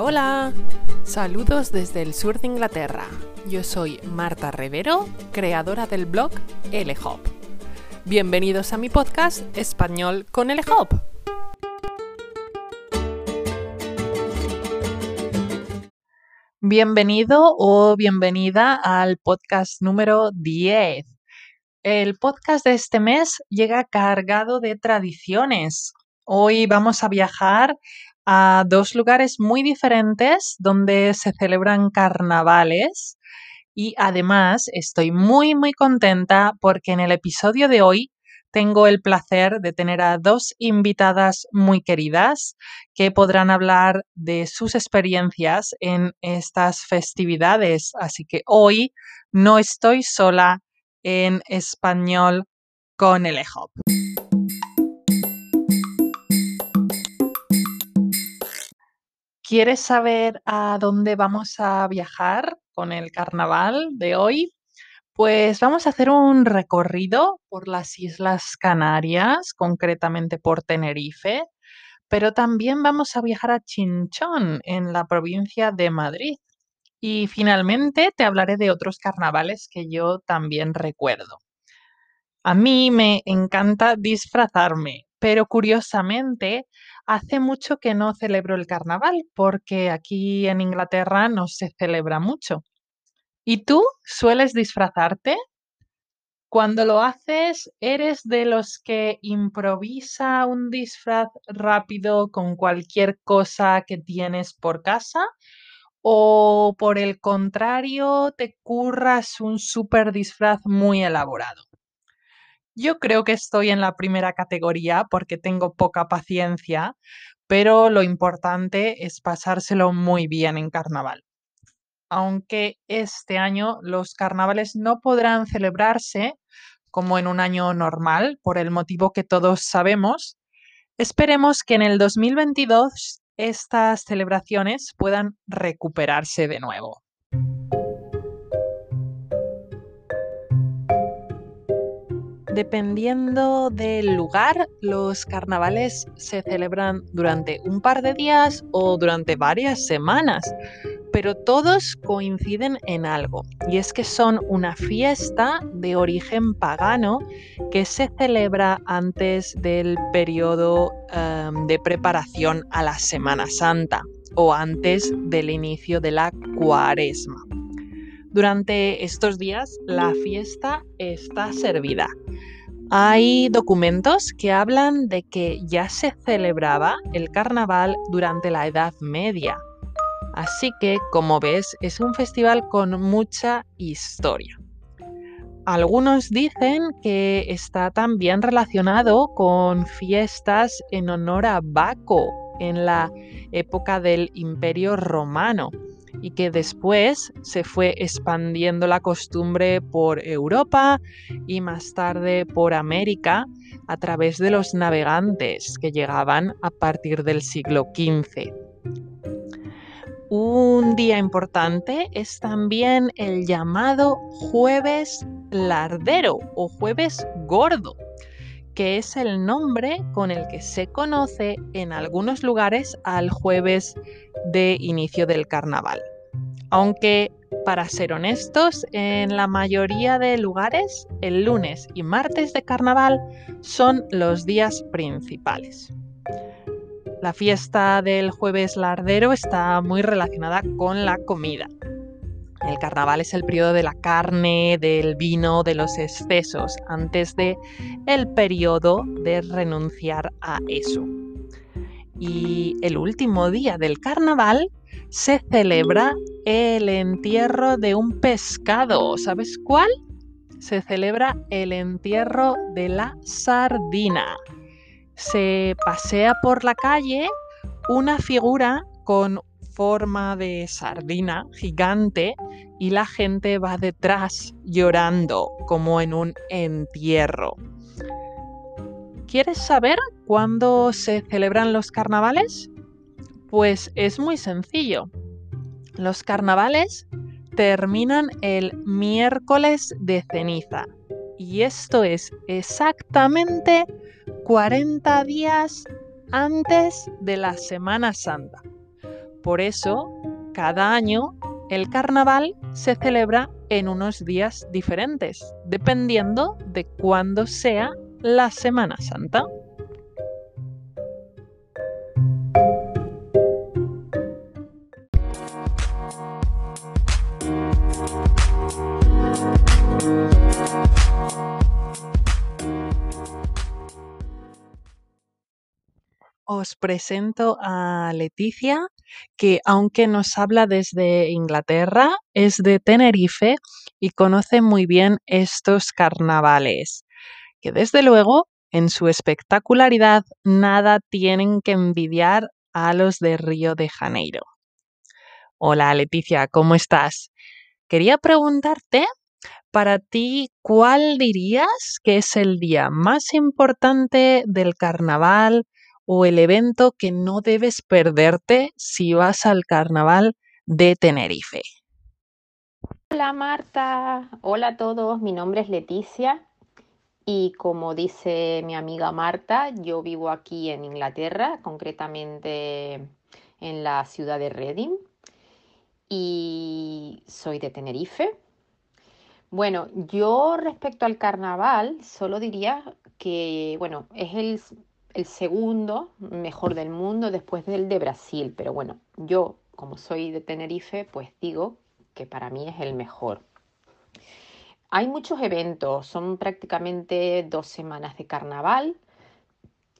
Hola. Saludos desde el sur de Inglaterra. Yo soy Marta Rivero, creadora del blog LHOP. Bienvenidos a mi podcast Español con LHOP. Bienvenido o bienvenida al podcast número 10. El podcast de este mes llega cargado de tradiciones. Hoy vamos a viajar a dos lugares muy diferentes donde se celebran carnavales y además estoy muy muy contenta porque en el episodio de hoy tengo el placer de tener a dos invitadas muy queridas que podrán hablar de sus experiencias en estas festividades. Así que hoy no estoy sola en español con el EHOP. ¿Quieres saber a dónde vamos a viajar con el carnaval de hoy? Pues vamos a hacer un recorrido por las Islas Canarias, concretamente por Tenerife, pero también vamos a viajar a Chinchón, en la provincia de Madrid. Y finalmente te hablaré de otros carnavales que yo también recuerdo. A mí me encanta disfrazarme, pero curiosamente hace mucho que no celebro el carnaval porque aquí en Inglaterra no se celebra mucho. ¿Y tú sueles disfrazarte? Cuando lo haces, ¿eres de los que improvisa un disfraz rápido con cualquier cosa que tienes por casa? ¿O por el contrario, te curras un super disfraz muy elaborado? Yo creo que estoy en la primera categoría porque tengo poca paciencia, pero lo importante es pasárselo muy bien en carnaval. Aunque este año los carnavales no podrán celebrarse como en un año normal, por el motivo que todos sabemos, esperemos que en el 2022 estas celebraciones puedan recuperarse de nuevo. Dependiendo del lugar, los carnavales se celebran durante un par de días o durante varias semanas, pero todos coinciden en algo, y es que son una fiesta de origen pagano que se celebra antes del periodo em, de preparación a la Semana Santa o antes del inicio de la cuaresma. Durante estos días la fiesta está servida hay documentos que hablan de que ya se celebraba el carnaval durante la Edad Media. Así que, como ves, es un festival con mucha historia. Algunos dicen que está también relacionado con fiestas en honor a Baco en la época del Imperio Romano y que después se fue expandiendo la costumbre por Europa y más tarde por América a través de los navegantes que llegaban a partir del siglo XV. Un día importante es también el llamado jueves lardero o jueves gordo, que es el nombre con el que se conoce en algunos lugares al jueves de inicio del carnaval. Aunque, para ser honestos, en la mayoría de lugares el lunes y martes de carnaval son los días principales. La fiesta del jueves lardero está muy relacionada con la comida. El carnaval es el periodo de la carne, del vino, de los excesos, antes de el periodo de renunciar a eso. Y el último día del carnaval se celebra el entierro de un pescado. ¿Sabes cuál? Se celebra el entierro de la sardina. Se pasea por la calle una figura con forma de sardina gigante y la gente va detrás llorando como en un entierro. ¿Quieres saber cuándo se celebran los carnavales? Pues es muy sencillo. Los carnavales terminan el miércoles de ceniza y esto es exactamente 40 días antes de la Semana Santa. Por eso, cada año, el carnaval se celebra en unos días diferentes, dependiendo de cuándo sea la Semana Santa. Os presento a Leticia, que aunque nos habla desde Inglaterra, es de Tenerife y conoce muy bien estos carnavales, que desde luego en su espectacularidad nada tienen que envidiar a los de Río de Janeiro. Hola Leticia, ¿cómo estás? Quería preguntarte, para ti, ¿cuál dirías que es el día más importante del carnaval o el evento que no debes perderte si vas al carnaval de Tenerife? Hola Marta, hola a todos, mi nombre es Leticia y como dice mi amiga Marta, yo vivo aquí en Inglaterra, concretamente en la ciudad de Reading y soy de Tenerife. Bueno, yo respecto al carnaval solo diría que, bueno, es el el segundo mejor del mundo después del de Brasil, pero bueno, yo como soy de Tenerife, pues digo que para mí es el mejor. Hay muchos eventos, son prácticamente dos semanas de carnaval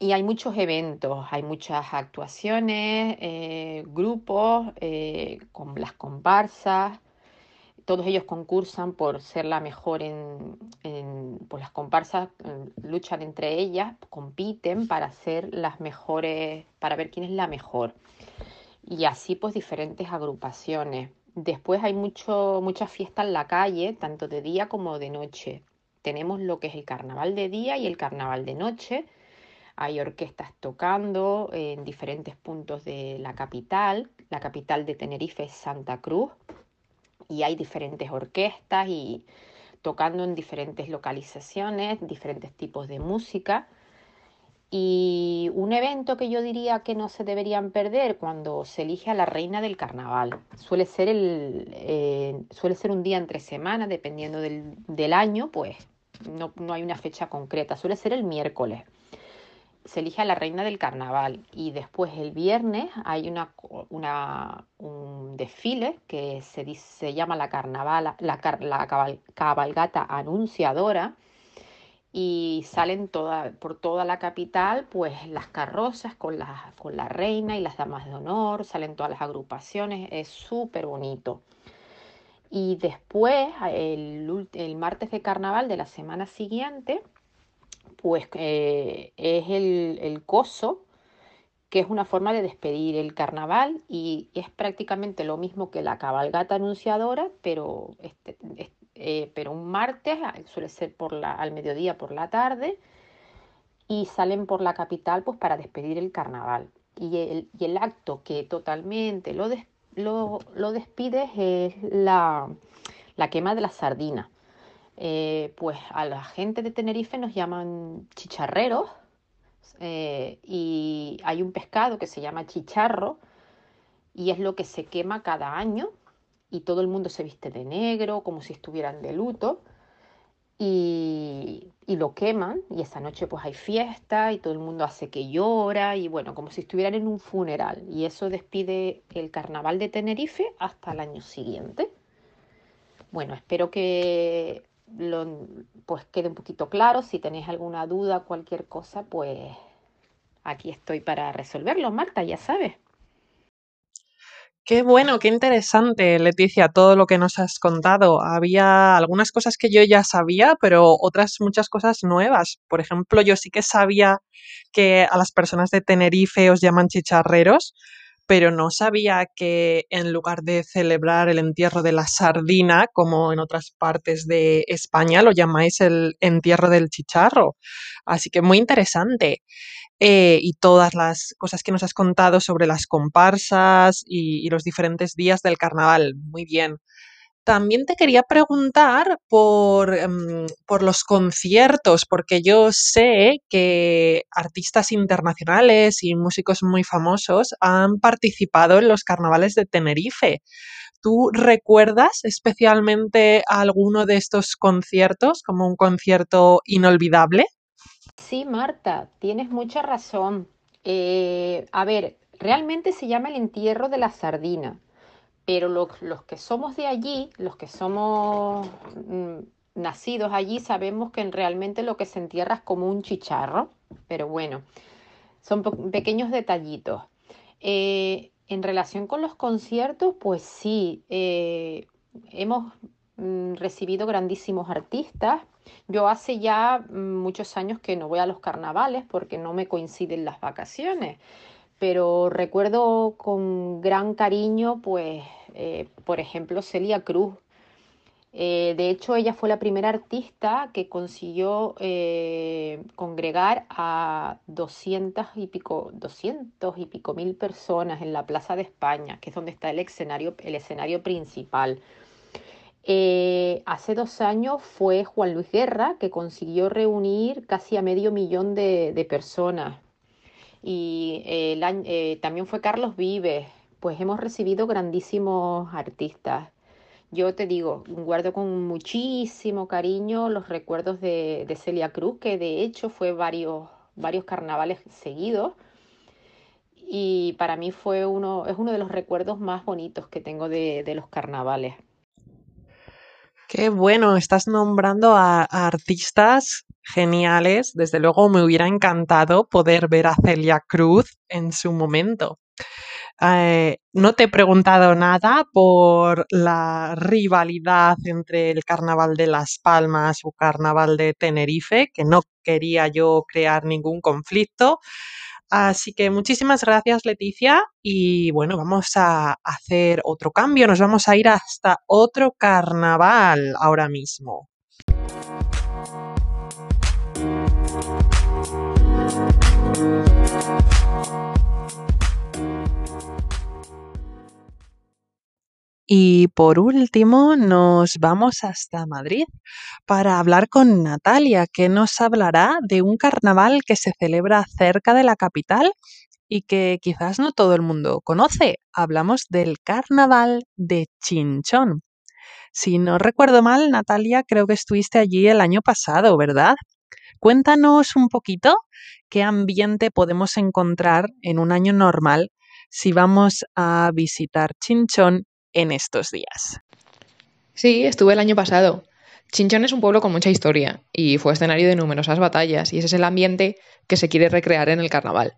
y hay muchos eventos, hay muchas actuaciones, eh, grupos eh, con las comparsas, todos ellos concursan por ser la mejor en, pues las comparsas luchan entre ellas, compiten para ser las mejores, para ver quién es la mejor. Y así pues diferentes agrupaciones. Después hay mucho, mucha fiesta en la calle, tanto de día como de noche. Tenemos lo que es el carnaval de día y el carnaval de noche. Hay orquestas tocando en diferentes puntos de la capital. La capital de Tenerife es Santa Cruz y hay diferentes orquestas y tocando en diferentes localizaciones, diferentes tipos de música. Y un evento que yo diría que no se deberían perder cuando se elige a la reina del carnaval. Suele ser, el, eh, suele ser un día entre semanas, dependiendo del, del año, pues no, no, hay una fecha concreta. Suele ser el miércoles se elige a la reina del carnaval y después el viernes hay una, un desfile que se, se llama la, carnaval, la, cabalgata anunciadora y salen toda, por toda la capital pues las carrozas con la, con la reina y las damas de honor, salen todas las agrupaciones, es súper bonito. Y después, el, el martes de carnaval de la semana siguiente, pues eh, es el, el, coso, que es una forma de despedir el carnaval y es prácticamente lo mismo que la cabalgata anunciadora, pero, este, eh, pero un martes, ah, suele ser por la, al mediodía por la tarde, y salen por la capital pues para despedir el carnaval. Y el, y el acto que totalmente lo, lo, lo despide es la, la quema de la sardina eh, pues a la gente de Tenerife nos llaman chicharreros eh, y hay un pescado que se llama chicharro y es lo que se quema cada año y todo el mundo se viste de negro como si estuvieran de luto y, y, lo queman y esa noche pues hay fiesta y todo el mundo hace que llora y bueno, como si estuvieran en un funeral y eso despide el carnaval de Tenerife hasta el año siguiente. Bueno, espero que lo, pues quede un poquito claro. Si tenéis alguna duda, cualquier cosa, pues aquí estoy para resolverlo, Marta, ya sabes. Qué bueno, qué interesante, Leticia, todo lo que nos has contado. Había algunas cosas que yo ya sabía, pero otras muchas cosas nuevas. Por ejemplo, yo sí que sabía que a las personas de Tenerife os llaman chicharreros, pero no sabía que en lugar de celebrar el entierro de la sardina, como en otras partes de España, lo llamáis el entierro del chicharro. Así que muy interesante. Eh, y todas las cosas que nos has contado sobre las comparsas y, y los diferentes días del carnaval. Muy bien. También te quería preguntar por, em, por los conciertos, porque yo sé que artistas internacionales y músicos muy famosos han participado en los carnavales de Tenerife. ¿Tú recuerdas especialmente alguno de estos conciertos como un concierto inolvidable? Sí, Marta, tienes mucha razón. Eh, a ver, realmente se llama el entierro de la sardina, pero los, los que somos de allí, los que somos mm, nacidos allí, sabemos que realmente lo que se entierra es como un chicharro, pero bueno, son pe- pequeños detallitos. Eh, en relación con los conciertos, pues sí, eh, hemos mm, recibido grandísimos artistas. Yo hace ya mm, muchos años que no voy a los carnavales porque no me coinciden las vacaciones, pero recuerdo con gran cariño, pues, eh, por ejemplo, Celia Cruz. Eh, de hecho, ella fue la primera artista que consiguió eh, congregar a 200 y pico, 200 y pico mil personas en la Plaza de España, que es donde está el escenario, principal. Hace dos años fue Juan Luis Guerra que consiguió reunir casi a medio millón de personas. Y eh, el eh, también fue Carlos Vives. Pues hemos recibido grandísimos artistas. Yo te digo, guardo con muchísimo cariño los recuerdos de, de Celia Cruz, que de hecho fue varios, varios carnavales seguidos. Y para mí fue uno, es uno de los recuerdos más bonitos que tengo de, de los carnavales. Qué bueno, estás nombrando a, artistas geniales. Desde luego me hubiera encantado poder ver a Celia Cruz en su momento. Eh, no te he preguntado nada por la rivalidad entre el Carnaval de Las Palmas o Carnaval de Tenerife, que no quería yo crear ningún conflicto. Así que muchísimas gracias, Leticia. Y bueno, vamos a hacer otro cambio. Nos vamos a ir hasta otro carnaval ahora mismo. Y por último, nos vamos hasta Madrid para hablar con Natalia, que nos hablará de un carnaval que se celebra cerca de la capital y que quizás no todo el mundo conoce. Hablamos del carnaval de Chinchón. Si no recuerdo mal, Natalia, creo que estuviste allí el año pasado, ¿verdad? Cuéntanos un poquito qué ambiente podemos encontrar en un año normal si vamos a visitar Chinchón en estos días. Sí, estuve el año pasado. Chinchón es un pueblo con mucha historia y fue escenario de numerosas batallas y ese es el ambiente que se quiere recrear en el carnaval.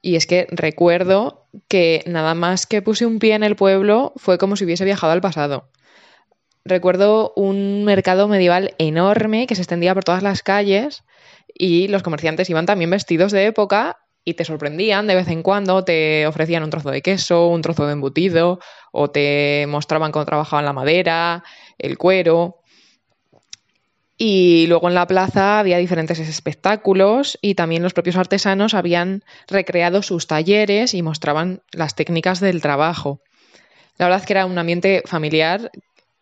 Y es que recuerdo que nada más que puse un pie en el pueblo fue como si hubiese viajado al pasado. Recuerdo un mercado medieval enorme que se extendía por todas las calles y los comerciantes iban también vestidos de época y te sorprendían de vez en cuando, te ofrecían un trozo de queso, un trozo de embutido o te mostraban cómo trabajaban la madera, el cuero. Y luego en la plaza había diferentes espectáculos y también los propios artesanos habían recreado sus talleres y mostraban las técnicas del trabajo. La verdad es que era un ambiente familiar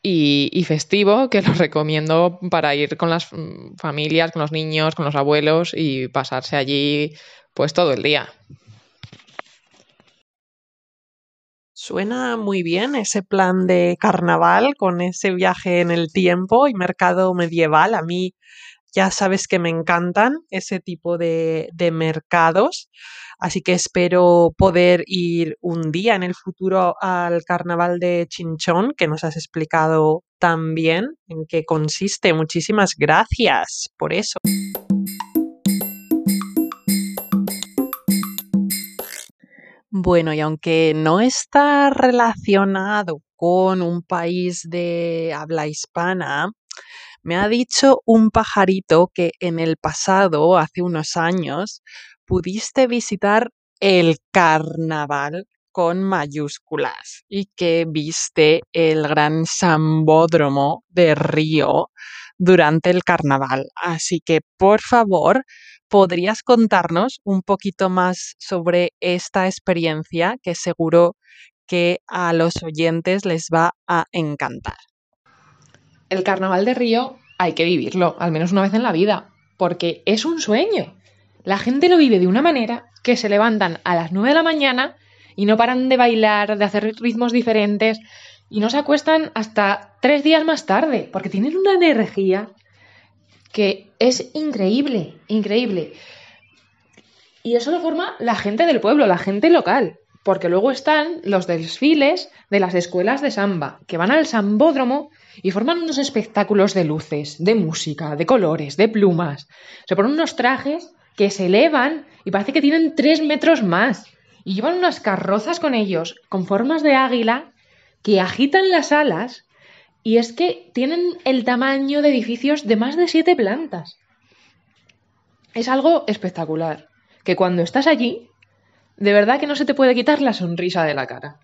y, festivo que lo recomiendo para ir con las mm, familias, con los niños, con los abuelos y pasarse allí pues todo el día. Suena muy bien ese plan de carnaval con ese viaje en el tiempo y mercado medieval. A mí ya sabes que me encantan ese tipo de, de mercados, así que espero poder ir un día en el futuro al carnaval de Chinchón, que nos has explicado tan bien en qué consiste. Muchísimas gracias por eso. Bueno, y aunque no está relacionado con un país de habla hispana, me ha dicho un pajarito que en el pasado, hace unos años, pudiste visitar el carnaval con mayúsculas y que viste el gran sambódromo de Río durante el carnaval. Así que, por favor, ¿podrías contarnos un poquito más sobre esta experiencia que seguro que a los oyentes les va a encantar. El carnaval de Río hay que vivirlo, al menos una vez en la vida, porque es un sueño. La gente lo vive de una manera que se levantan a las 9 de la mañana y no paran de bailar, de hacer ritmos diferentes y no se acuestan hasta tres días más tarde, porque tienen una energía que es increíble, increíble. Y eso lo forma la gente del pueblo, la gente local, porque luego están los desfiles de las escuelas de samba, que van al sambódromo y forman unos espectáculos de luces, de música, de colores, de plumas. Se ponen unos trajes que se elevan y parece que tienen tres metros más. Y llevan unas carrozas con ellos, con formas de águila, que agitan las alas y es que tienen el tamaño de edificios de más de siete plantas. Es algo espectacular, que cuando estás allí, de verdad que no se te puede quitar la sonrisa de la cara.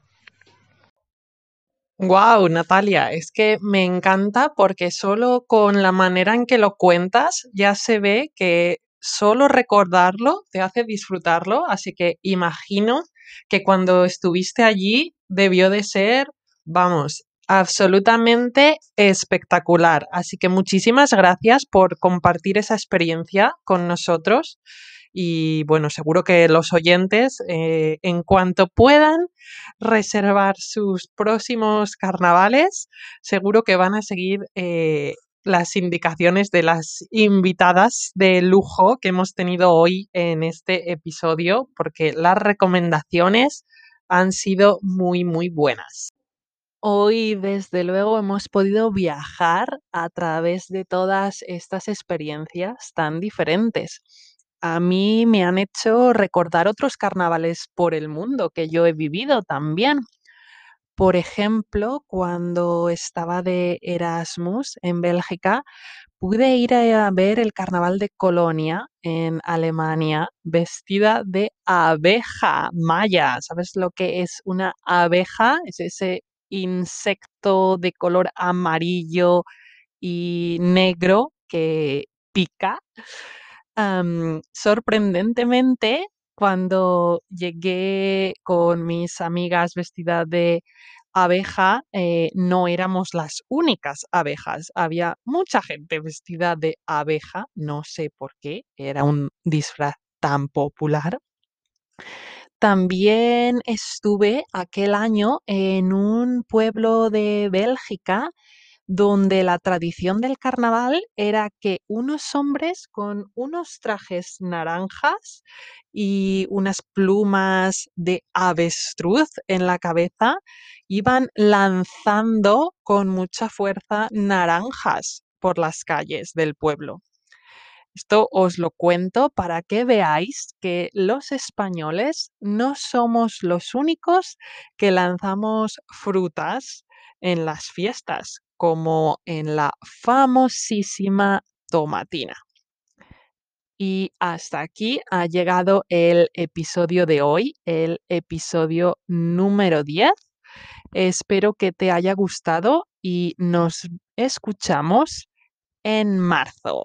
Wow, Natalia, es que me encanta porque solo con la manera en que lo cuentas ya se ve que solo recordarlo te hace disfrutarlo, así que imagino que cuando estuviste allí debió de ser, vamos, absolutamente espectacular. Así que muchísimas gracias por compartir esa experiencia con nosotros y bueno, seguro que los oyentes, eh, en cuanto puedan reservar sus próximos carnavales, seguro que van a seguir eh, las indicaciones de las invitadas de lujo que hemos tenido hoy en este episodio, porque las recomendaciones han sido muy, muy buenas. Hoy, desde luego, hemos podido viajar a través de todas estas experiencias tan diferentes a mí me han hecho recordar otros carnavales por el mundo que yo he vivido también. Por ejemplo, cuando estaba de Erasmus en Bélgica, pude ir a ver el carnaval de Colonia en Alemania vestida de abeja maya. ¿Sabes lo que es una abeja? Es ese insecto de color amarillo y negro que pica sorprendentemente, cuando llegué con mis amigas vestidas de abeja, eh, no éramos las únicas abejas. Había mucha gente vestida de abeja, no sé por qué, era un disfraz tan popular. También estuve aquel año en un pueblo de Bélgica donde la tradición del carnaval era que unos hombres con unos trajes naranjas y unas plumas de avestruz en la cabeza iban lanzando con mucha fuerza naranjas por las calles del pueblo. Esto os lo cuento para que veáis que los españoles no somos los únicos que lanzamos frutas en las fiestas como en la famosísima tomatina. Y hasta aquí ha llegado el episodio de hoy, el episodio número 10. Espero que te haya gustado y nos escuchamos en marzo.